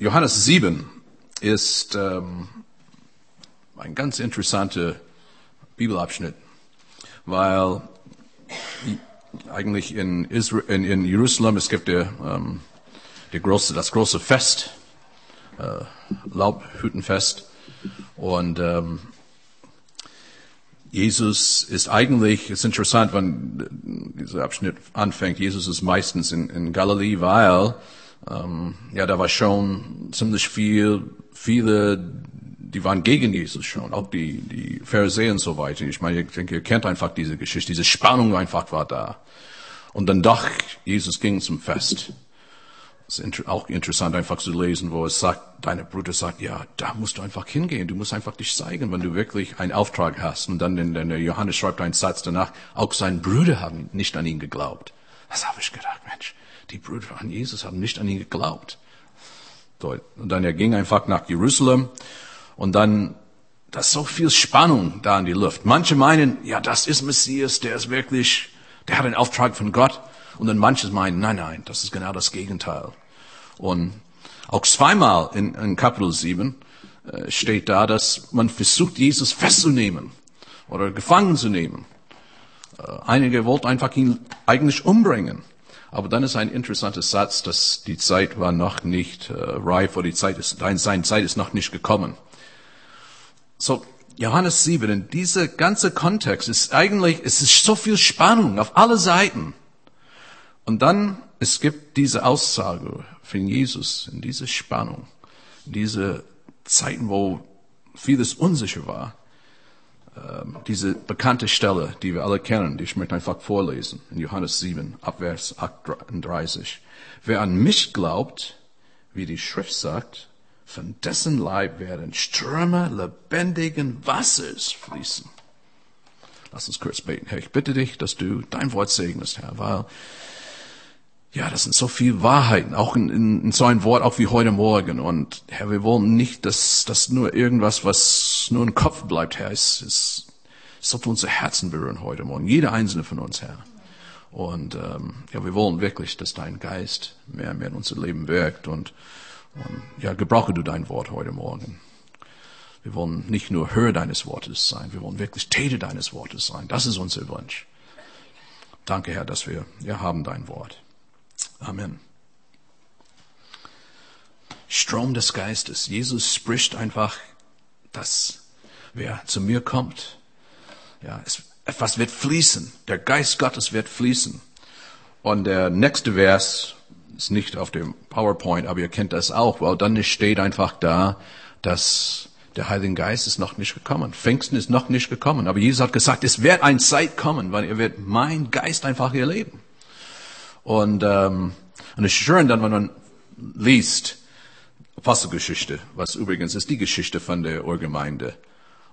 Johannes 7 ist ähm, ein ganz interessanter Bibelabschnitt, weil eigentlich in, Israel, in, in Jerusalem es gibt der, ähm, der große, das große Fest, äh, Laubhüttenfest. Und ähm, Jesus ist eigentlich, ist interessant, wenn dieser Abschnitt anfängt, Jesus ist meistens in, in Galilee, weil ähm, ja, da war schon ziemlich viel, viele, die waren gegen Jesus schon, auch die, die Pharisäer und so weiter. Ich meine, ich denke, ihr kennt einfach diese Geschichte, diese Spannung einfach war da. Und dann doch, Jesus ging zum Fest. Es ist auch interessant einfach zu lesen, wo es sagt, deine Bruder sagt, ja, da musst du einfach hingehen. Du musst einfach dich zeigen, wenn du wirklich einen Auftrag hast. Und dann in, in der Johannes schreibt einen Satz danach, auch seine Brüder haben nicht an ihn geglaubt. Das habe ich gedacht, Mensch, die Brüder an Jesus haben nicht an ihn geglaubt. Und dann er ging einfach nach Jerusalem und dann, da ist so viel Spannung da in die Luft. Manche meinen, ja, das ist Messias, der ist wirklich, der hat einen Auftrag von Gott. Und dann manches meinen, nein, nein, das ist genau das Gegenteil. Und auch zweimal in, in Kapitel 7 äh, steht da, dass man versucht, Jesus festzunehmen oder gefangen zu nehmen. Äh, einige wollten einfach ihn eigentlich umbringen. Aber dann ist ein interessanter Satz, dass die Zeit war noch nicht äh, reif oder die Zeit ist, seine Zeit ist noch nicht gekommen. So, Johannes 7, in dieser ganze Kontext ist eigentlich, es ist so viel Spannung auf alle Seiten. Und dann, es gibt diese Aussage von Jesus in dieser Spannung, in diese Zeiten, wo vieles unsicher war. Ähm, diese bekannte Stelle, die wir alle kennen, die ich möchte einfach vorlesen, in Johannes 7, Abvers 38. Wer an mich glaubt, wie die Schrift sagt, von dessen Leib werden Ströme lebendigen Wassers fließen. Lass uns kurz beten. Herr, ich bitte dich, dass du dein Wort segnest, Herr, weil ja, das sind so viel Wahrheiten, auch in, in, in so ein Wort, auch wie heute Morgen. Und Herr, wir wollen nicht, dass das nur irgendwas, was nur im Kopf bleibt, Herr. Es, es, sollte unser Herzen berühren heute Morgen, jeder einzelne von uns, Herr. Und ähm, ja, wir wollen wirklich, dass dein Geist mehr und mehr in unser Leben wirkt. Und, und ja, gebrauche du dein Wort heute Morgen. Wir wollen nicht nur Hörer deines Wortes sein, wir wollen wirklich Täter deines Wortes sein. Das ist unser Wunsch. Danke, Herr, dass wir, wir haben dein Wort. Amen. Strom des Geistes. Jesus spricht einfach, dass wer zu mir kommt, ja, es, etwas wird fließen. Der Geist Gottes wird fließen. Und der nächste Vers ist nicht auf dem PowerPoint, aber ihr kennt das auch. Weil dann steht einfach da, dass der Heilige Geist ist noch nicht gekommen. Pfingsten ist noch nicht gekommen. Aber Jesus hat gesagt, es wird ein Zeit kommen, weil er wird mein Geist einfach erleben. Und, ähm, und es ist schön dann, wenn man liest Apostelgeschichte, was übrigens ist die Geschichte von der Urgemeinde.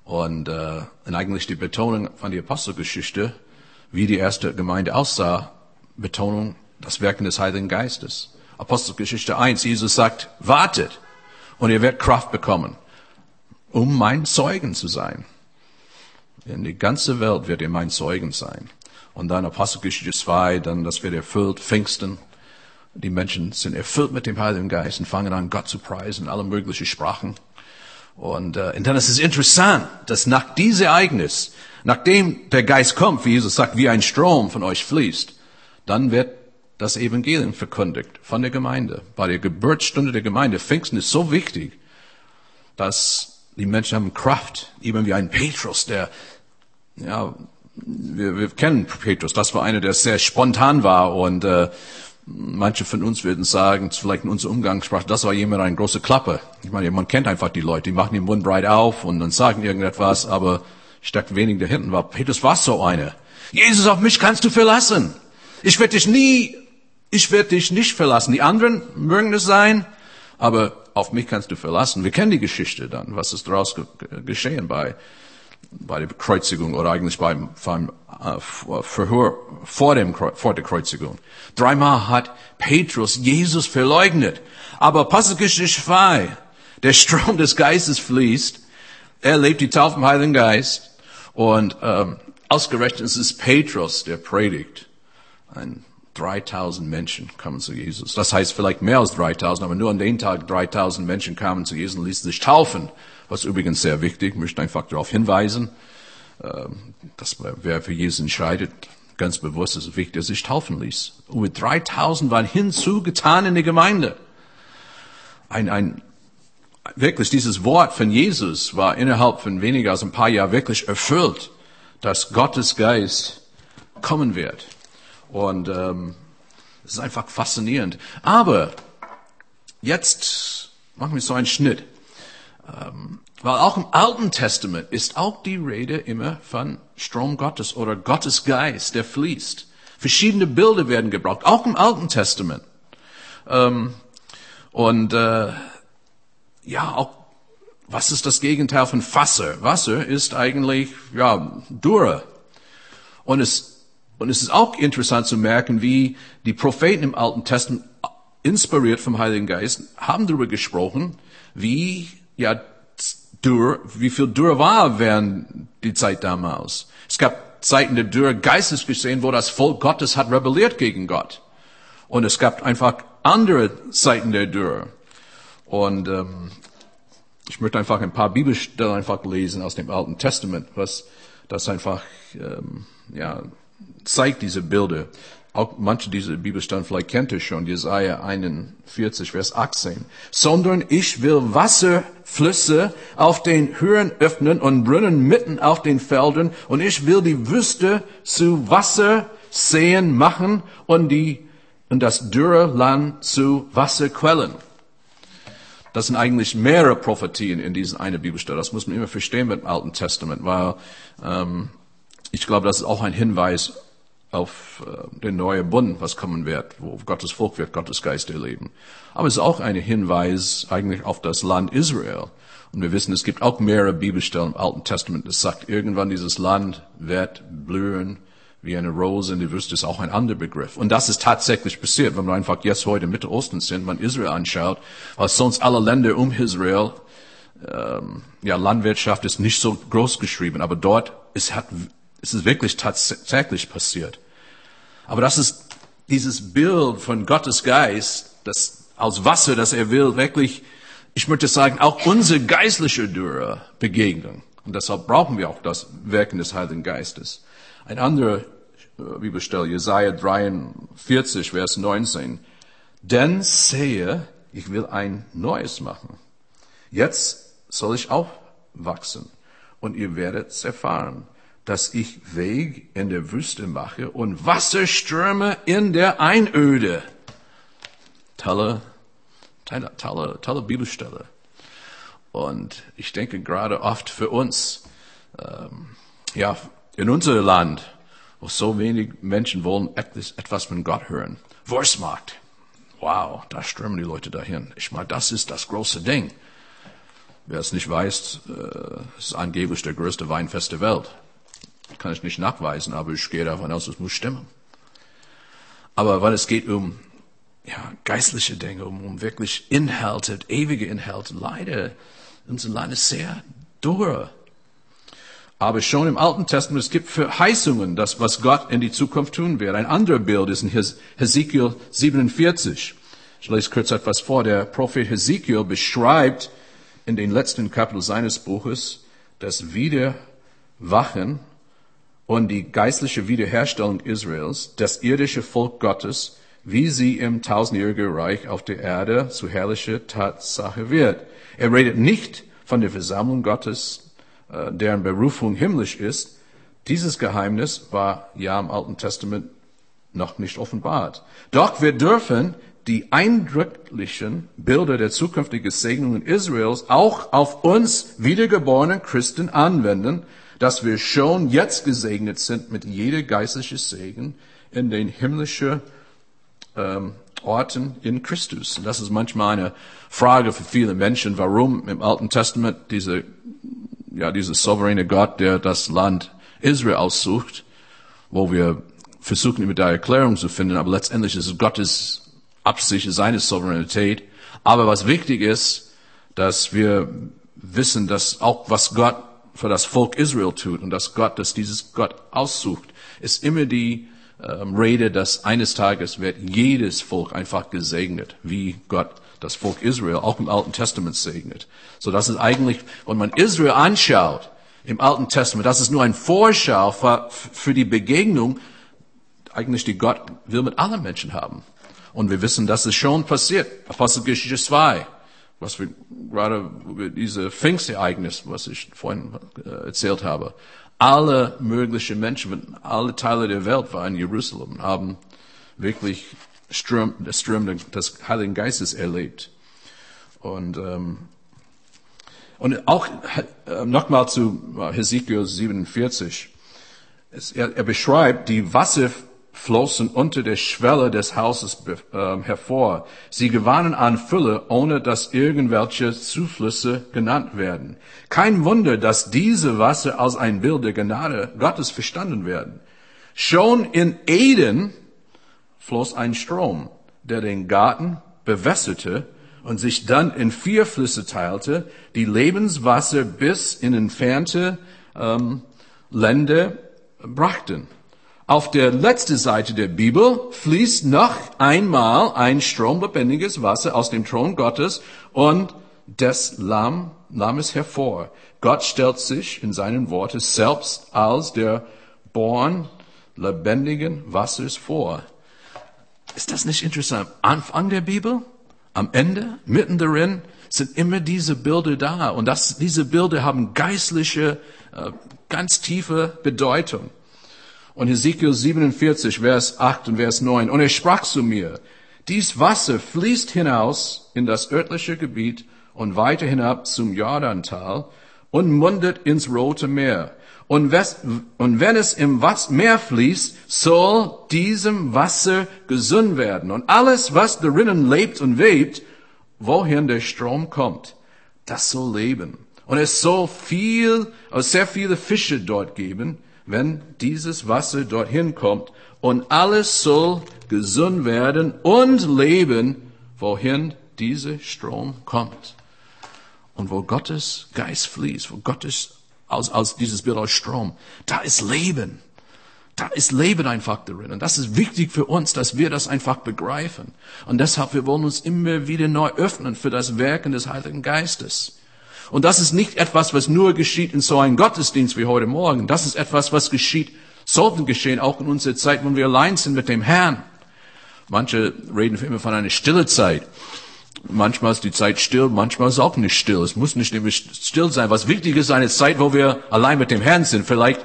Und, äh, und eigentlich die Betonung von der Apostelgeschichte, wie die erste Gemeinde aussah, Betonung das Wirken des Heiligen Geistes. Apostelgeschichte 1, Jesus sagt, wartet und ihr werdet Kraft bekommen, um mein Zeugen zu sein. In die ganze Welt wird ihr mein Zeugen sein. Und dann Apostelgeschichte 2, dann das wird erfüllt, Pfingsten. Die Menschen sind erfüllt mit dem Heiligen Geist und fangen an, Gott zu preisen, alle möglichen Sprachen. Und, äh, und dann ist es interessant, dass nach diesem Ereignis, nachdem der Geist kommt, wie Jesus sagt, wie ein Strom von euch fließt, dann wird das Evangelium verkündigt von der Gemeinde. Bei der Geburtsstunde der Gemeinde, Pfingsten ist so wichtig, dass die Menschen haben Kraft, eben wie ein Petrus, der ja, wir, wir kennen Petrus, das war einer, der sehr spontan war und äh, manche von uns würden sagen, vielleicht in unserer Umgangssprache, das war jemand eine große Klappe. Ich meine, man kennt einfach die Leute, die machen den Mund breit auf und dann sagen irgendetwas, aber steckt wenig dahinten. War Petrus war so einer. Jesus, auf mich kannst du verlassen. Ich werde dich nie, ich werde dich nicht verlassen. Die anderen mögen es sein, aber auf mich kannst du verlassen. Wir kennen die Geschichte dann, was ist daraus geschehen bei bei der Kreuzigung oder eigentlich beim, beim äh, Verhör vor, dem, vor der Kreuzigung. Dreimal hat Petrus Jesus verleugnet. Aber Apostelgeschichte 2, der Strom des Geistes fließt, er lebt die Taufe im Heiligen Geist und ähm, ausgerechnet ist es Petrus, der predigt. Ein 3000 Menschen kamen zu Jesus. Das heißt vielleicht mehr als 3000, aber nur an den Tag 3000 Menschen kamen zu Jesus und ließen sich taufen. Was übrigens sehr wichtig, ich möchte einfach darauf hinweisen, ähm, dass wer für Jesus entscheidet, ganz bewusst ist wichtig, dass sich taufen ließ. Und mit 3000 waren hinzugetan in die Gemeinde. Ein, ein, wirklich dieses Wort von Jesus war innerhalb von weniger als ein paar Jahren wirklich erfüllt, dass Gottes Geist kommen wird. Und ähm, es ist einfach faszinierend. Aber jetzt machen wir so einen Schnitt. Ähm, weil auch im Alten Testament ist auch die Rede immer von Strom Gottes oder Gottes Geist, der fließt. Verschiedene Bilder werden gebraucht, auch im Alten Testament. Ähm, und äh, ja, auch was ist das Gegenteil von Wasser? Wasser ist eigentlich ja Dürre. Und es und es ist auch interessant zu merken, wie die Propheten im Alten Testament inspiriert vom Heiligen Geist haben darüber gesprochen, wie ja Dürr, wie viel Dürr war während die Zeit damals. Es gab Zeiten der Dürre geistlich gesehen, wo das Volk Gottes hat rebelliert gegen Gott. Und es gab einfach andere Zeiten der Dürre. Und ähm, ich möchte einfach ein paar Bibelstellen einfach lesen aus dem Alten Testament, was das einfach ähm, ja zeigt diese Bilder. Auch manche dieser Bibelstellen vielleicht kennt ihr schon, Jesaja 41, Vers 18. Sondern ich will Wasserflüsse auf den Höhen öffnen und Brunnen mitten auf den Feldern und ich will die Wüste zu Wasserseen machen und die, und das dürre Land zu Wasserquellen. Das sind eigentlich mehrere Prophetien in diesen eine Bibelstelle. Das muss man immer verstehen mit dem Alten Testament, weil ähm, ich glaube, das ist auch ein Hinweis auf äh, den neuen Bund, was kommen wird, wo Gottes Volk wird Gottes Geist erleben. Aber es ist auch ein Hinweis eigentlich auf das Land Israel. Und wir wissen, es gibt auch mehrere Bibelstellen im Alten Testament, das sagt, irgendwann dieses Land wird blühen wie eine Rose in der Wüste, ist auch ein anderer Begriff. Und das ist tatsächlich passiert, wenn man einfach jetzt heute im Mittelosten sind, man Israel anschaut, weil sonst alle Länder um Israel, ähm, ja, Landwirtschaft ist nicht so groß geschrieben, aber dort ist, hat es ist wirklich tatsächlich passiert. Aber das ist dieses Bild von Gottes Geist, das aus Wasser, das er will, wirklich, ich möchte sagen, auch unsere geistliche Dürre begegnen. Und deshalb brauchen wir auch das Wirken des Heiligen Geistes. Ein anderer äh, Bibelstelle, Jesaja 43, Vers 19. Denn sehe, ich will ein Neues machen. Jetzt soll ich auch wachsen und ihr werdet es erfahren dass ich Weg in der Wüste mache und Wasserströme in der Einöde. Tolle, tolle, tolle, tolle Bibelstelle. Und ich denke gerade oft für uns, ähm, ja, in unserem Land, wo so wenig Menschen wollen etwas von Gott hören. Wurstmarkt. Wow, da strömen die Leute dahin. Ich meine, das ist das große Ding. Wer es nicht weiß, äh, ist angeblich der größte Weinfest der Welt kann ich nicht nachweisen, aber ich gehe davon aus, es muss stimmen. Aber weil es geht um ja, geistliche Dinge, um, um wirklich Inhalte, ewige Inhalte, leider, unser Land ist sehr dürre. Aber schon im Alten Testament, es gibt Verheißungen, das, was Gott in die Zukunft tun wird. Ein anderes Bild ist in Hesekiel 47. Ich lese kurz etwas vor. Der Prophet Hesekiel beschreibt in den letzten Kapitel seines Buches das Wiederwachen und die geistliche Wiederherstellung Israels, das irdische Volk Gottes, wie sie im tausendjährigen Reich auf der Erde zu herrlicher Tatsache wird. Er redet nicht von der Versammlung Gottes, äh, deren Berufung himmlisch ist. Dieses Geheimnis war ja im Alten Testament noch nicht offenbart. Doch wir dürfen die eindrücklichen Bilder der zukünftigen Segnungen Israels auch auf uns wiedergeborenen Christen anwenden, dass wir schon jetzt gesegnet sind mit jeder geistlichen Segen in den himmlischen ähm, Orten in Christus. Und das ist manchmal eine Frage für viele Menschen, warum im Alten Testament diese, ja, dieser souveräne Gott, der das Land Israel aussucht, wo wir versuchen, immer da Erklärung zu finden, aber letztendlich ist es Gottes Absicht, seine Souveränität. Aber was wichtig ist, dass wir wissen, dass auch was Gott für das Volk Israel tut und dass Gott, dass dieses Gott aussucht, ist immer die ähm, Rede, dass eines Tages wird jedes Volk einfach gesegnet, wie Gott das Volk Israel auch im Alten Testament segnet. So das ist eigentlich, wenn man Israel anschaut im Alten Testament, das ist nur ein Vorschau für, für die Begegnung, eigentlich die Gott will mit allen Menschen haben. Und wir wissen, dass es schon passiert. Apostelgeschichte 2, was wir gerade über diese Pfingstereignis, was ich vorhin äh, erzählt habe. Alle möglichen Menschen, alle Teile der Welt waren in Jerusalem, haben wirklich Strom, das Strom des Heiligen Geistes erlebt. Und, ähm, und auch äh, nochmal zu Hesekiel 47. Es, er, er beschreibt die Wasser flossen unter der Schwelle des Hauses äh, hervor. Sie gewannen an Fülle, ohne dass irgendwelche Zuflüsse genannt werden. Kein Wunder, dass diese Wasser als ein Bild der Gnade Gottes verstanden werden. Schon in Eden floss ein Strom, der den Garten bewässerte und sich dann in vier Flüsse teilte, die Lebenswasser bis in entfernte ähm, Länder brachten. Auf der letzten Seite der Bibel fließt noch einmal ein Strom lebendiges Wasser aus dem Thron Gottes und des Lamm, Lammes hervor. Gott stellt sich in seinen Worten selbst als der Born lebendigen Wassers vor. Ist das nicht interessant? Anfang der Bibel, am Ende, mitten darin, sind immer diese Bilder da. Und das, diese Bilder haben geistliche, äh, ganz tiefe Bedeutung. Und Ezekiel 47, Vers 8 und Vers 9. Und er sprach zu mir, dies Wasser fließt hinaus in das örtliche Gebiet und weiter hinab zum Jordantal und mundet ins Rote Meer. Und, wenn es im Meer fließt, soll diesem Wasser gesund werden. Und alles, was darinnen lebt und webt, wohin der Strom kommt, das soll leben. Und es soll viel, sehr viele Fische dort geben, wenn dieses Wasser dorthin kommt. Und alles soll gesund werden und leben, wohin dieser Strom kommt. Und wo Gottes Geist fließt, wo Gottes, aus, aus dieses Bild aus Strom, da ist Leben. Da ist Leben einfach drin. Und das ist wichtig für uns, dass wir das einfach begreifen. Und deshalb, wir wollen uns immer wieder neu öffnen für das Werken des Heiligen Geistes. Und das ist nicht etwas, was nur geschieht in so einem Gottesdienst wie heute Morgen. Das ist etwas, was geschieht, sollte geschehen, auch in unserer Zeit, wenn wir allein sind mit dem Herrn. Manche reden immer von einer stille Zeit. Manchmal ist die Zeit still, manchmal ist auch nicht still. Es muss nicht immer still sein. Was wichtig ist, eine Zeit, wo wir allein mit dem Herrn sind. Vielleicht,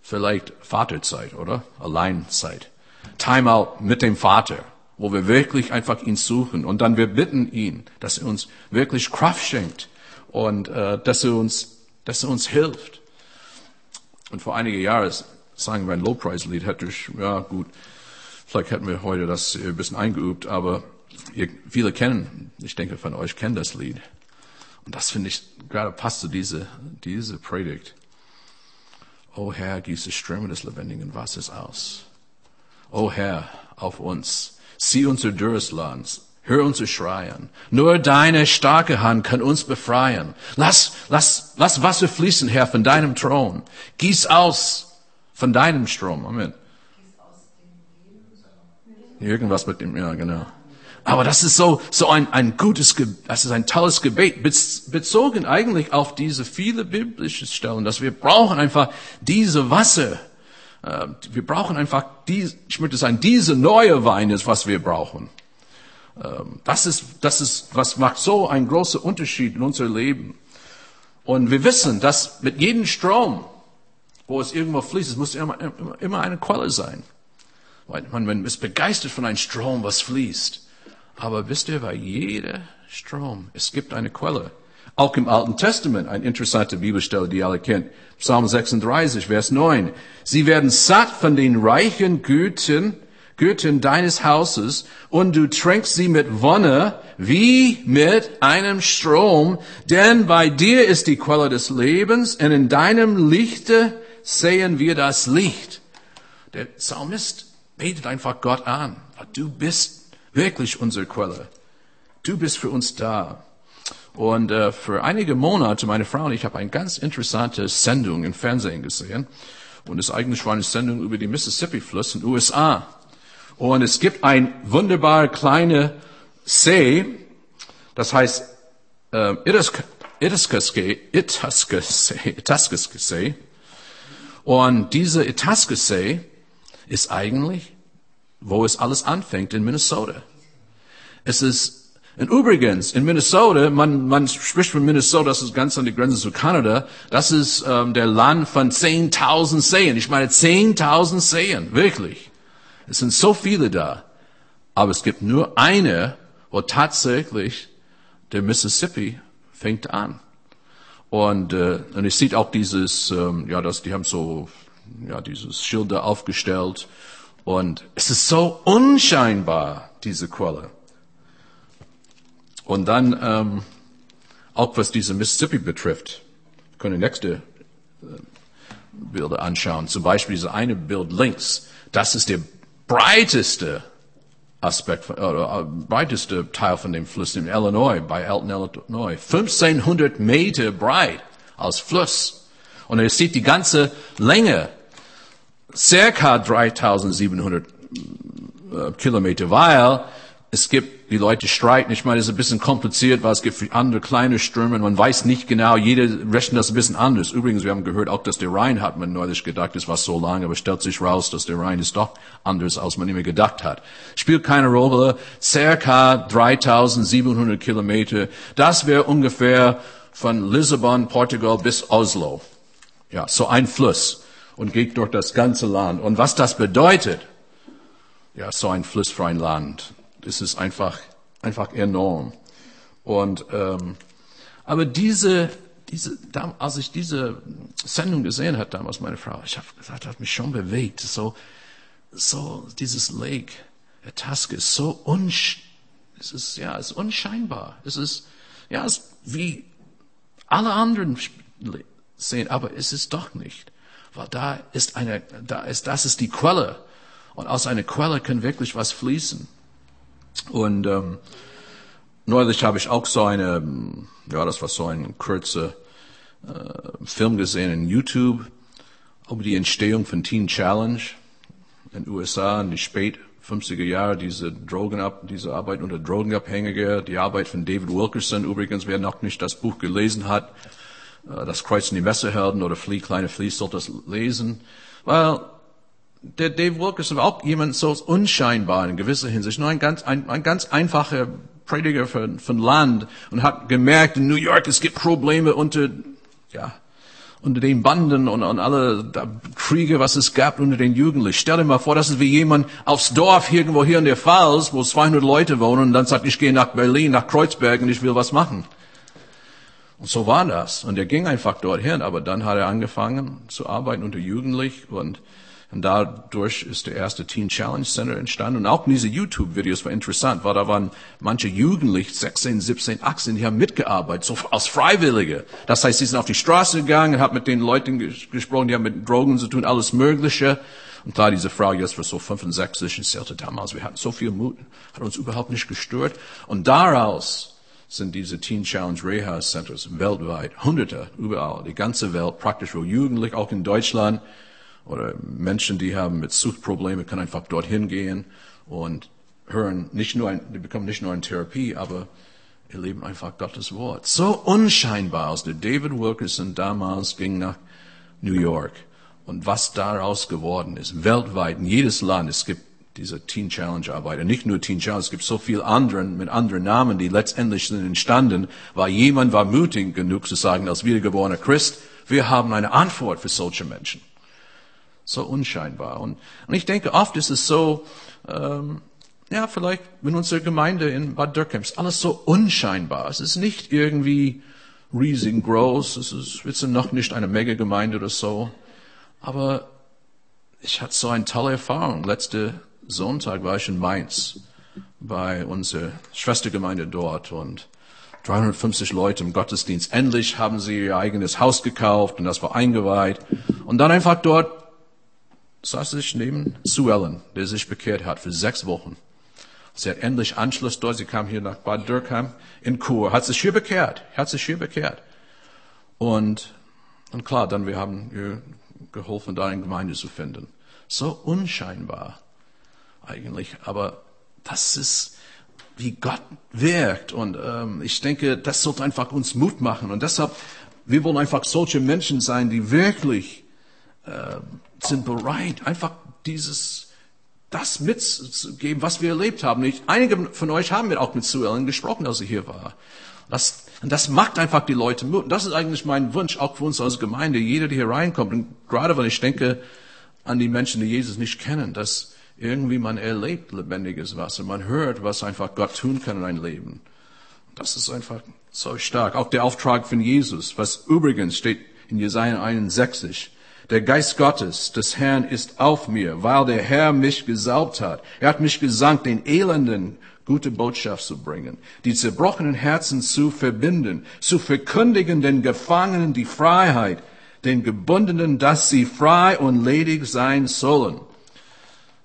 vielleicht Vaterzeit, oder? Alleinzeit. Timeout mit dem Vater, wo wir wirklich einfach ihn suchen. Und dann wir bitten ihn, dass er uns wirklich Kraft schenkt und äh, dass er uns, dass er uns hilft. Und vor einigen Jahren sagen wir ein Lobpreislied, hätte ich, ja gut, vielleicht hätten wir heute das ein bisschen eingeübt, aber ihr, viele kennen, ich denke von euch kennen das Lied. Und das finde ich gerade passt zu diese, diese Predigt. O Herr, gieße Ströme des lebendigen Wassers aus. O Herr, auf uns. Sieh unser dürres Land. Hör unser Schreien. Nur deine starke Hand kann uns befreien. Lass, lass, lass Wasser fließen, Herr, von deinem Thron. Gieß aus von deinem Strom. Amen. Irgendwas mit dem, ja, genau. Aber das ist so, so ein, ein gutes, das ist ein tolles Gebet, bezogen eigentlich auf diese viele biblische Stellen, dass wir brauchen einfach diese Wasser. Äh, wir brauchen einfach die, ich möchte sagen, diese neue Wein ist, was wir brauchen. Ähm, das ist, das ist, was macht so einen großen Unterschied in unser Leben. Und wir wissen, dass mit jedem Strom, wo es irgendwo fließt, es muss immer, immer, immer eine Quelle sein. Man, man ist begeistert von einem Strom, was fließt. Aber wisst ihr, bei jeder Strom, es gibt eine Quelle. Auch im Alten Testament, eine interessante Bibelstelle, die alle kennt. Psalm 36, Vers 9. Sie werden satt von den reichen Güten Güten deines Hauses und du tränkst sie mit Wonne wie mit einem Strom, denn bei dir ist die Quelle des Lebens und in deinem Lichte sehen wir das Licht. Der Psalmist betet einfach Gott an. Du bist wirklich unsere Quelle. Du bist für uns da. Und äh, für einige Monate, meine Frau und ich, habe eine ganz interessante Sendung im Fernsehen gesehen. Und es eigentlich war eine Sendung über die Mississippi-Fluss in den USA. Und es gibt ein wunderbar kleine See, das heißt äh, Itascusee, Itascusee. Und diese Itascusee ist eigentlich, wo es alles anfängt, in Minnesota. Es ist und übrigens, in Minnesota, man, man spricht von Minnesota, das ist ganz an die Grenze zu Kanada, das ist ähm, der Land von 10.000 Seen. Ich meine 10.000 Seen, wirklich. Es sind so viele da. Aber es gibt nur eine, wo tatsächlich der Mississippi fängt an. Und, äh, und es sieht auch dieses, ähm, ja, das, die haben so, ja, dieses Schilder aufgestellt. Und es ist so unscheinbar, diese Quelle. Und dann, ähm, auch was diese Mississippi betrifft, wir können nächste äh, Bilder anschauen. Zum Beispiel diese eine Bild links. Das ist der breiteste Aspekt, oder, äh, breiteste Teil von dem Fluss in Illinois, bei Elton, Illinois. 1500 Meter breit als Fluss. Und er sieht die ganze Länge, circa 3700 äh, Kilometer, weil es gibt, die Leute streiten. Ich meine, es ist ein bisschen kompliziert, weil es gibt andere kleine Ströme. Man weiß nicht genau, jeder rechnet das ein bisschen anders. Übrigens, wir haben gehört auch, dass der Rhein hat man neulich gedacht, es war so lang, aber stellt sich raus, dass der Rhein ist doch anders, als man immer gedacht hat. Spielt keine Rolle. Circa 3700 Kilometer. Das wäre ungefähr von Lissabon, Portugal bis Oslo. Ja, so ein Fluss. Und geht durch das ganze Land. Und was das bedeutet, ja, so ein Fluss für ein Land es ist einfach, einfach enorm. Und, ähm, aber diese, diese, als ich diese Sendung gesehen hat damals, meine Frau, ich habe gesagt, hat mich schon bewegt. So, so dieses Lake, der Taske ist so unsch, es ist, ja, es ist unscheinbar. Es ist, ja, es ist wie alle anderen sehen, aber es ist doch nicht. Weil da ist eine, da ist, das ist die Quelle. Und aus einer Quelle kann wirklich was fließen. Und ähm, neulich habe ich auch so eine, ja, das war so ein kurzer äh, Film gesehen in YouTube über die Entstehung von Teen Challenge in den USA in die spät 50er Jahre, diese Drogenab, diese Arbeit unter Drogenabhängige, die Arbeit von David Wilkerson übrigens, wer noch nicht das Buch gelesen hat, äh, das Kreuz in die Messerhelden oder Flee, kleine Flee, sollte das lesen, weil der Dave Wilkerson war auch jemand so unscheinbar in gewisser Hinsicht, nur ein ganz, ein, ein ganz einfacher Prediger von, von Land und hat gemerkt, in New York, es gibt Probleme unter, ja, unter den Banden und, und alle Kriege, was es gab unter den Jugendlichen. Stell dir mal vor, das ist wie jemand aufs Dorf irgendwo hier in der Pfalz, wo 200 Leute wohnen und dann sagt, ich gehe nach Berlin, nach Kreuzberg und ich will was machen. Und so war das. Und er ging einfach dorthin, aber dann hat er angefangen zu arbeiten unter Jugendlichen und und dadurch ist der erste Teen Challenge Center entstanden. Und auch diese YouTube-Videos war interessant, weil da waren manche Jugendliche, 16, 17, 18, die haben mitgearbeitet, so als Freiwillige. Das heißt, sie sind auf die Straße gegangen, haben mit den Leuten gesprochen, die haben mit Drogen zu tun, alles Mögliche. Und klar, diese Frau jetzt war so 65 und erzählte damals, wir hatten so viel Mut, hat uns überhaupt nicht gestört. Und daraus sind diese Teen Challenge Reha Centers weltweit, hunderte, überall, die ganze Welt, praktisch wo Jugendliche, auch in Deutschland, oder Menschen, die haben mit Suchtprobleme, können einfach dorthin gehen und hören nicht nur, ein, die bekommen nicht nur eine Therapie, aber erleben einfach Gottes Wort. So unscheinbar aus der David Wilkerson damals ging nach New York. Und was daraus geworden ist, weltweit, in jedes Land, es gibt diese Teen Challenge Arbeiter, nicht nur Teen Challenge, es gibt so viele anderen mit anderen Namen, die letztendlich sind entstanden, weil jemand war mutig genug zu sagen, als wiedergeborener Christ, wir haben eine Antwort für solche Menschen so unscheinbar. Und, und ich denke, oft ist es so, ähm, ja, vielleicht in unserer Gemeinde in Bad Dürkheim ist alles so unscheinbar. Es ist nicht irgendwie riesig groß, es ist, wir sind noch nicht eine Mega-Gemeinde oder so. Aber ich hatte so eine tolle Erfahrung. Letzte Sonntag war ich in Mainz bei unserer Schwestergemeinde dort und 350 Leute im Gottesdienst. Endlich haben sie ihr eigenes Haus gekauft und das war eingeweiht. Und dann einfach dort saß ich neben Sue Ellen, der sich bekehrt hat für sechs Wochen. Sie hat endlich Anschluss dort. Sie kam hier nach Bad Dürkheim in Kur, hat sich hier bekehrt, hat sich hier bekehrt. Und, und klar, dann wir haben ihr geholfen, da eine Gemeinde zu finden. So unscheinbar eigentlich, aber das ist, wie Gott wirkt. Und ähm, ich denke, das sollte einfach uns Mut machen. Und deshalb, wir wollen einfach solche Menschen sein, die wirklich äh, sind bereit, einfach dieses, das mitzugeben, was wir erlebt haben. Ich, einige von euch haben mir auch mit Sue Ellen gesprochen, als sie hier war. Das, und das macht einfach die Leute Mut. Und das ist eigentlich mein Wunsch, auch für uns als Gemeinde, jeder, der hier reinkommt. Und gerade weil ich denke an die Menschen, die Jesus nicht kennen, dass irgendwie man erlebt lebendiges Wasser. Man hört, was einfach Gott tun kann in ein Leben. Das ist einfach so stark. Auch der Auftrag von Jesus, was übrigens steht in Jesaja 61. Der Geist Gottes des Herrn ist auf mir, weil der Herr mich gesaubt hat. Er hat mich gesandt, den Elenden gute Botschaft zu bringen, die zerbrochenen Herzen zu verbinden, zu verkündigen den Gefangenen die Freiheit, den Gebundenen, dass sie frei und ledig sein sollen.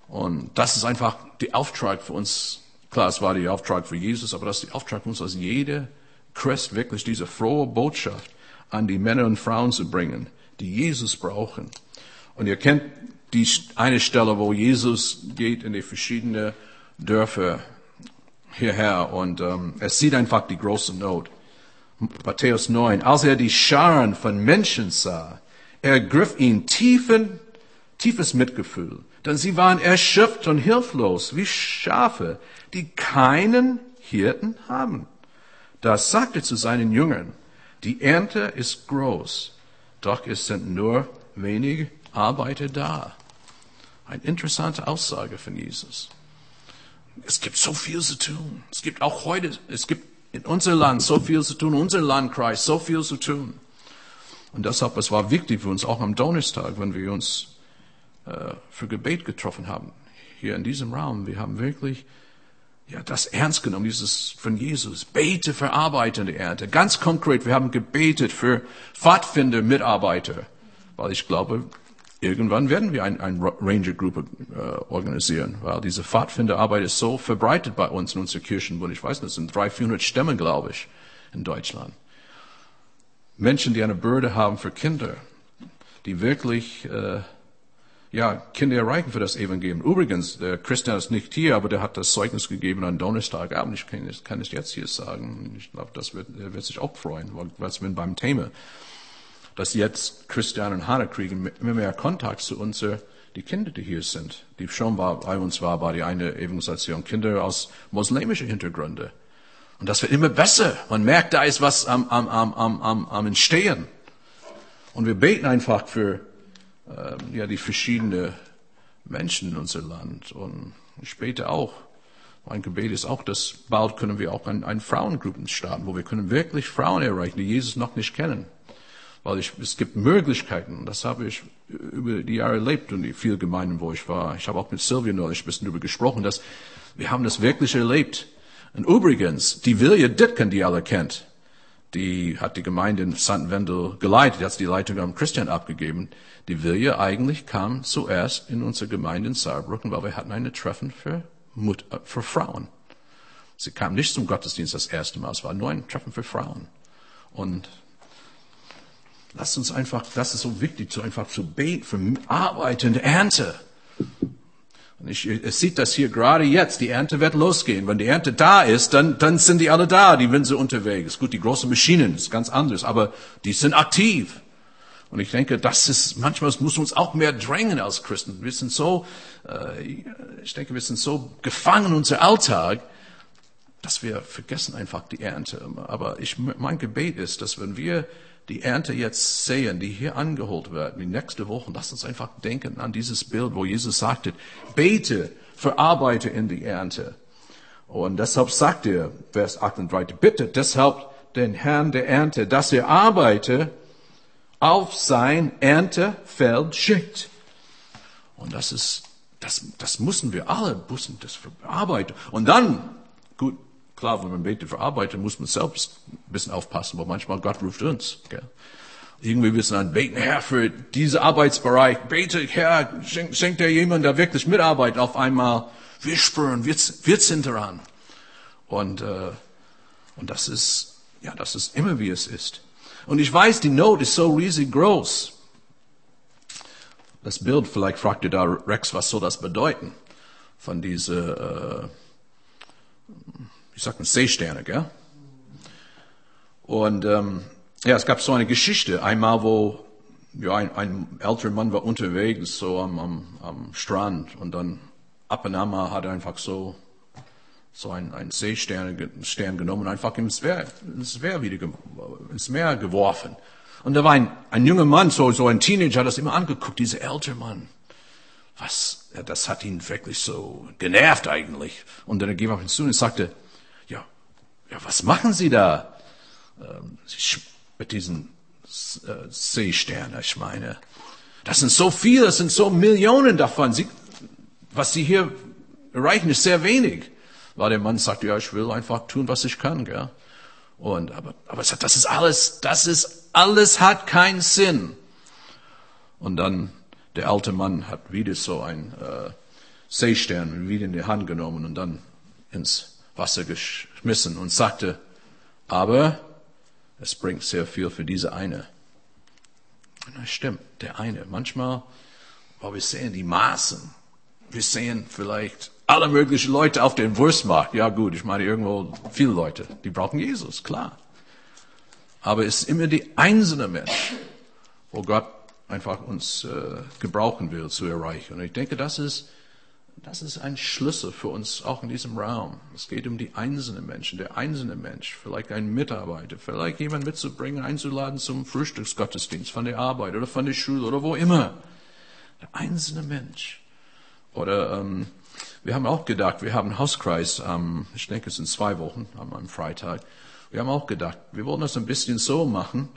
Und das ist einfach der Auftrag für uns. Klar, es war der Auftrag für Jesus, aber das ist der Auftrag für uns, als jeder Christ wirklich diese frohe Botschaft an die Männer und Frauen zu bringen, die Jesus brauchen. Und ihr kennt die eine Stelle, wo Jesus geht in die verschiedenen Dörfer hierher und ähm, er sieht einfach die große Not. Matthäus 9. Als er die Scharen von Menschen sah, ergriff ihn tiefen, tiefes Mitgefühl denn sie waren erschöpft und hilflos wie Schafe, die keinen Hirten haben. Da sagte zu seinen Jüngern, die Ernte ist groß, doch es sind nur wenige Arbeiter da. Eine interessante Aussage von Jesus. Es gibt so viel zu tun. Es gibt auch heute, es gibt in unserem Land so viel zu tun, in unserem Landkreis so viel zu tun. Und deshalb, es war wichtig für uns auch am Donnerstag, wenn wir uns äh, für Gebet getroffen haben, hier in diesem Raum. Wir haben wirklich ja, das ernst genommen, dieses von Jesus. Bete für arbeitende Ernte. Ganz konkret, wir haben gebetet für Pfadfinder, Mitarbeiter, weil ich glaube, irgendwann werden wir eine ein Ranger-Gruppe äh, organisieren, weil diese Pfadfinderarbeit ist so verbreitet bei uns in unserer Kirchenbund. Ich weiß nicht, es sind 300, 400 Stämme, glaube ich, in Deutschland. Menschen, die eine Bürde haben für Kinder, die wirklich äh, ja, Kinder erreichen für das Evangelium. Übrigens, der Christian ist nicht hier, aber der hat das Zeugnis gegeben an Donnerstagabend. Ich kann, kann es jetzt hier sagen. Ich glaube, das wird, er wird sich auch freuen, weil was wir beim Thema, dass jetzt Christian und Hannah kriegen immer mehr Kontakt zu uns, die Kinder, die hier sind. Die schon bei uns war, war die eine Evangelisation Kinder aus muslimischen Hintergründen. Und das wird immer besser. Man merkt, da ist was am, am, am, am, am Entstehen. Und wir beten einfach für äh, ja, die verschiedenen Menschen in unserem Land und später auch. Mein Gebet ist auch, dass bald können wir auch ein, ein Frauengruppen starten, wo wir können wirklich Frauen erreichen, die Jesus noch nicht kennen. Weil ich, es gibt Möglichkeiten. Das habe ich über die Jahre erlebt und die vielen Gemeinden, wo ich war. Ich habe auch mit Sylvia neulich ein bisschen darüber gesprochen, dass wir haben das wirklich erlebt. Und übrigens, die Vilja Ditken, die alle kennt, die hat die Gemeinde in St. Wendel geleitet, hat die Leitung am Christian abgegeben. Die Vilja eigentlich kam zuerst in unsere Gemeinde in Saarbrücken, weil wir hatten eine Treffen für, Mut, äh, für Frauen. Sie kam nicht zum Gottesdienst das erste Mal, es war nur ein Treffen für Frauen. Und lasst uns einfach, das ist so wichtig, so einfach zu beten für Arbeit und Ernte. Ich, es sieht das hier gerade jetzt. Die Ernte wird losgehen. Wenn die Ernte da ist, dann, dann sind die alle da. Die so unterwegs. Gut, die großen Maschinen ist ganz anders, aber die sind aktiv. Und ich denke, das ist, manchmal muss uns auch mehr drängen als Christen. Wir sind so, äh, ich denke, wir sind so gefangen in unser Alltag, dass wir vergessen einfach die Ernte. Aber ich, mein Gebet ist, dass wenn wir die Ernte jetzt sehen, die hier angeholt wird, die nächste Woche, lass uns einfach denken an dieses Bild, wo Jesus sagte, bete für Arbeiter in die Ernte. Und deshalb sagt er, Vers 38, bitte deshalb den Herrn der Ernte, dass er Arbeiter auf sein Erntefeld schickt. Und das ist, das, das müssen wir alle, müssen das verarbeiten. Und dann, gut, Klar, wenn man betet für Arbeiter, muss man selbst ein bisschen aufpassen, weil manchmal Gott ruft uns. Gell? Irgendwie müssen dann beten, Herr, für diesen Arbeitsbereich, bete, Herr, schenkt schenk dir jemand, der wirklich mitarbeitet. Auf einmal, wir spüren, wir, wir sind dran. Und, äh, und das ist, ja, das ist immer wie es ist. Und ich weiß, die Not ist so riesig groß. das Bild, vielleicht fragt ihr da Rex, was soll das bedeuten? Von diese, äh, ich sag mal, Seesterne, gell? Und ähm, ja, es gab so eine Geschichte, einmal, wo ja, ein, ein älterer Mann war unterwegs, so am, am, am Strand und dann ab und an mal hat er einfach so so ein, ein Seestern Stern genommen und einfach ins Meer, ins Meer wieder ins Meer geworfen. Und da war ein, ein junger Mann, so, so ein Teenager, hat das immer angeguckt, dieser ältere Mann. Was, ja, das hat ihn wirklich so genervt eigentlich. Und dann ging er auf ihn zu und sagte, ja, ja, was machen Sie da? Ähm, mit diesen äh, Seesternen, ich meine. Das sind so viele, das sind so Millionen davon. Sie, was Sie hier erreichen, ist sehr wenig. Weil der Mann sagt, ja, ich will einfach tun, was ich kann, gell? Und, aber, aber sagt, das ist alles, das ist alles hat keinen Sinn. Und dann der alte Mann hat wieder so ein äh, Seestern wieder in die Hand genommen und dann ins Wasser geschmissen und sagte, aber es bringt sehr viel für diese eine. Und das stimmt, der eine. Manchmal, weil wir sehen die Maßen, wir sehen vielleicht alle möglichen Leute auf dem Wurstmarkt. Ja gut, ich meine irgendwo viele Leute, die brauchen Jesus, klar. Aber es ist immer die einzelne Mensch, wo Gott einfach uns äh, gebrauchen will zu erreichen. Und ich denke, das ist, das ist ein Schlüssel für uns auch in diesem Raum. Es geht um die einzelnen Menschen, der einzelne Mensch, vielleicht ein Mitarbeiter, vielleicht jemand mitzubringen, einzuladen zum Frühstücksgottesdienst von der Arbeit oder von der Schule oder wo immer. Der einzelne Mensch. Oder ähm, wir haben auch gedacht, wir haben einen Hauskreis, ähm, ich denke es sind zwei Wochen, am, am Freitag. Wir haben auch gedacht, wir wollen das ein bisschen so machen,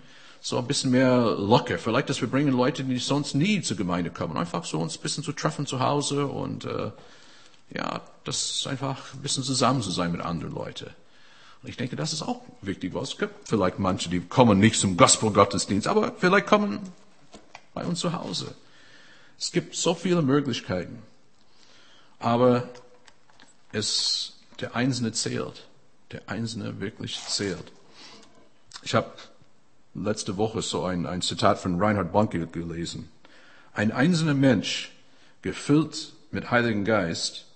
so ein bisschen mehr locker. Vielleicht, dass wir bringen Leute, die sonst nie zur Gemeinde kommen, einfach so uns ein bisschen zu treffen zu Hause und äh, ja, das einfach ein bisschen zusammen zu sein mit anderen Leuten. Und ich denke, das ist auch wichtig, weil es gibt vielleicht manche, die kommen nicht zum Gospel-Gottesdienst, aber vielleicht kommen bei uns zu Hause. Es gibt so viele Möglichkeiten, aber es, der Einzelne zählt, der Einzelne wirklich zählt. Ich habe letzte Woche so ein, ein Zitat von Reinhard Bonke gelesen. Ein einzelner Mensch, gefüllt mit Heiligen Geist,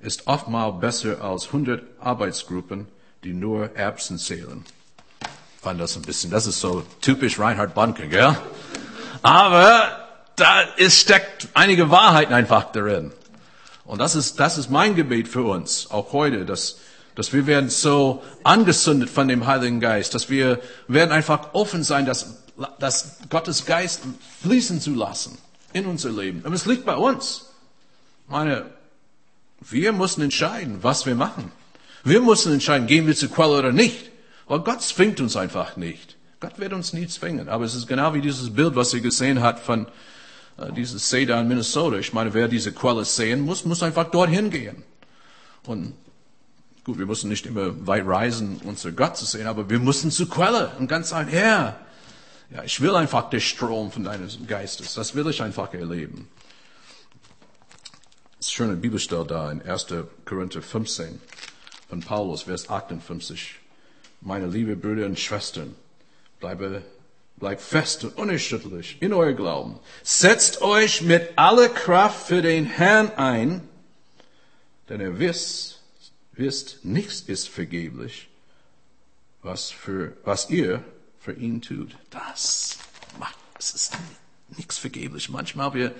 ist oftmals besser als hundert Arbeitsgruppen, die nur Erbsen zählen. Ich fand das ein bisschen, das ist so typisch Reinhard Bonke, gell? Aber da ist, steckt einige Wahrheiten einfach darin. Und das ist, das ist mein Gebet für uns, auch heute, dass dass wir werden so angezündet von dem Heiligen Geist, dass wir werden einfach offen sein, dass, dass Gottes Geist fließen zu lassen in unser Leben. Aber es liegt bei uns. Meine, wir müssen entscheiden, was wir machen. Wir müssen entscheiden, gehen wir zur Quelle oder nicht. Weil Gott zwingt uns einfach nicht. Gott wird uns nie zwingen. Aber es ist genau wie dieses Bild, was ihr gesehen habt von äh, dieses See in Minnesota. Ich meine, wer diese Quelle sehen muss, muss einfach dorthin gehen. Und Gut, wir müssen nicht immer weit reisen, um zu Gott zu sehen, aber wir müssen zur Quelle und ganz sagen, Herr, ja, ich will einfach den Strom von deines Geistes. Das will ich einfach erleben. Das ist schöne Bibelstelle da in 1. Korinther 15 von Paulus, Vers 58. Meine liebe Brüder und Schwestern, bleibe, bleibt fest und unerschütterlich in euer Glauben. Setzt euch mit aller Kraft für den Herrn ein, denn er wisst, wisst, nichts ist vergeblich, was, für, was ihr für ihn tut. Das macht, es ist nichts vergeblich. Manchmal wir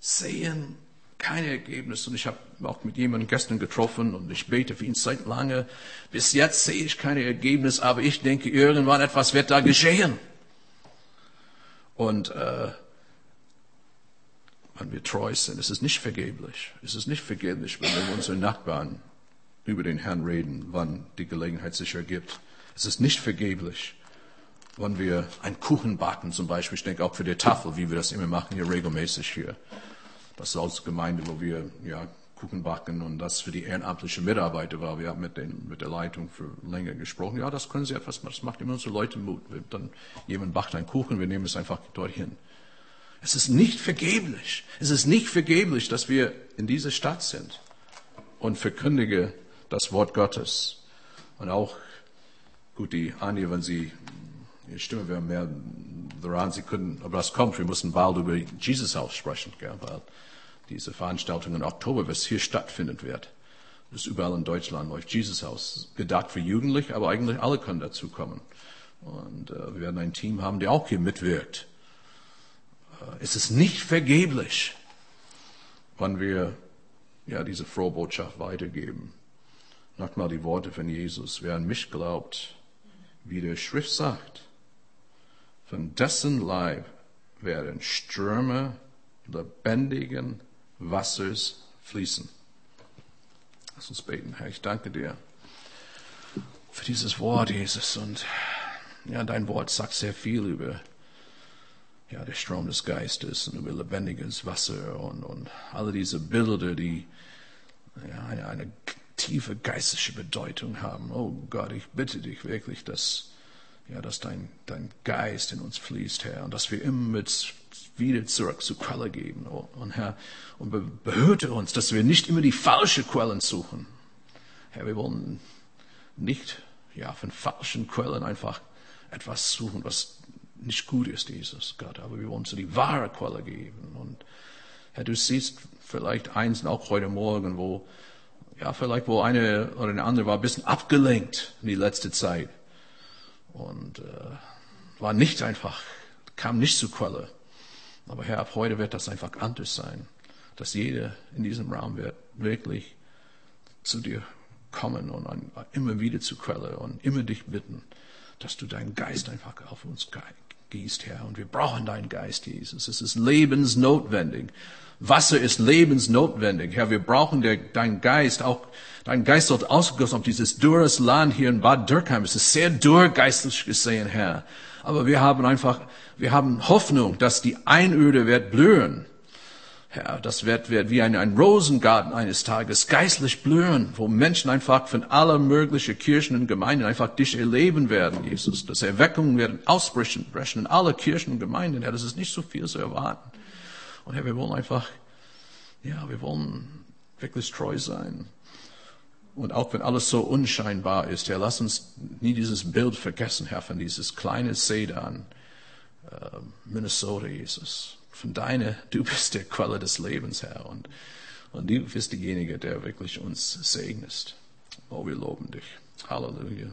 sehen keine Ergebnisse. Und ich habe auch mit jemandem gestern getroffen und ich bete für ihn seit lange. Bis jetzt sehe ich keine Ergebnisse, aber ich denke, irgendwann etwas wird da geschehen. Und äh, wenn wir treu sind, ist es nicht vergeblich. Es ist nicht vergeblich, wenn wir unsere Nachbarn über den Herrn reden, wann die Gelegenheit sich ergibt. Es ist nicht vergeblich, wann wir einen Kuchen backen, zum Beispiel. Ich denke auch für die Tafel, wie wir das immer machen, hier regelmäßig hier. Das ist als Gemeinde, wo wir ja, Kuchen backen und das für die ehrenamtlichen Mitarbeiter war. Wir haben mit, den, mit der Leitung für länger gesprochen. Ja, das können Sie etwas machen. Das macht immer unsere Leute Mut. Dann jemand backt einen Kuchen, wir nehmen es einfach dorthin. Es ist nicht vergeblich. Es ist nicht vergeblich, dass wir in dieser Stadt sind und verkündige das Wort Gottes. Und auch, gut, die Anja, wenn sie, ihre Stimme wäre mehr daran, sie können, aber das kommt, wir müssen bald über Jesus Haus sprechen, gell, weil diese Veranstaltung im Oktober, was hier stattfinden wird. Das ist überall in Deutschland läuft Jesus Haus. Gedacht für Jugendliche, aber eigentlich alle können dazu kommen. Und äh, wir werden ein Team haben, der auch hier mitwirkt. Äh, es ist nicht vergeblich, wenn wir ja diese frohe Botschaft weitergeben. Nochmal die Worte von Jesus. Wer an mich glaubt, wie der Schrift sagt, von dessen Leib werden Ströme lebendigen Wassers fließen. Lass uns beten, Herr. Ich danke dir für dieses Wort, Jesus. Und ja, dein Wort sagt sehr viel über ja, der Strom des Geistes und über lebendiges Wasser und, und alle diese Bilder, die ja, eine, eine tiefe geistliche Bedeutung haben. Oh Gott, ich bitte dich wirklich, dass, ja, dass dein, dein Geist in uns fließt, Herr, und dass wir immer mit wieder zurück zur Quelle geben. Oh, und Herr, und behüte uns, dass wir nicht immer die falschen Quellen suchen. Herr, wir wollen nicht, ja, von falschen Quellen einfach etwas suchen, was nicht gut ist, Jesus Gott, aber wir wollen zu die wahre Quelle geben. Und Herr, du siehst vielleicht eins auch heute Morgen, wo ja, vielleicht wo eine oder eine andere war ein bisschen abgelenkt in die letzte Zeit und äh, war nicht einfach, kam nicht zur Quelle. Aber Herr, ab heute wird das einfach anders sein, dass jeder in diesem Raum wird wirklich zu dir kommen und immer wieder zur Quelle und immer dich bitten, dass du deinen Geist einfach auf uns gießt, Herr. Und wir brauchen deinen Geist, Jesus. Es ist lebensnotwendig. Wasser ist lebensnotwendig. Herr, wir brauchen der, deinen Geist, auch dein Geist wird ausgegossen auf dieses dürres Land hier in Bad Dürkheim. Es ist sehr dürr geistlich gesehen, Herr. Aber wir haben einfach, wir haben Hoffnung, dass die Einöde wird blühen. Herr, das wird, wird wie ein, ein Rosengarten eines Tages geistlich blühen, wo Menschen einfach von aller möglichen Kirchen und Gemeinden einfach dich erleben werden, Jesus. Dass Erweckungen werden ausbrechen brechen in alle Kirchen und Gemeinden. Herr, das ist nicht so viel zu erwarten. Und Herr, wir wollen einfach, ja, wir wollen wirklich treu sein. Und auch wenn alles so unscheinbar ist, Herr, lass uns nie dieses Bild vergessen, Herr, von dieses kleine Sedan, äh, Minnesota, Jesus. Von deiner, du bist der Quelle des Lebens, Herr. Und, und du bist derjenige, der wirklich uns segnest. Oh, wir loben dich. Halleluja.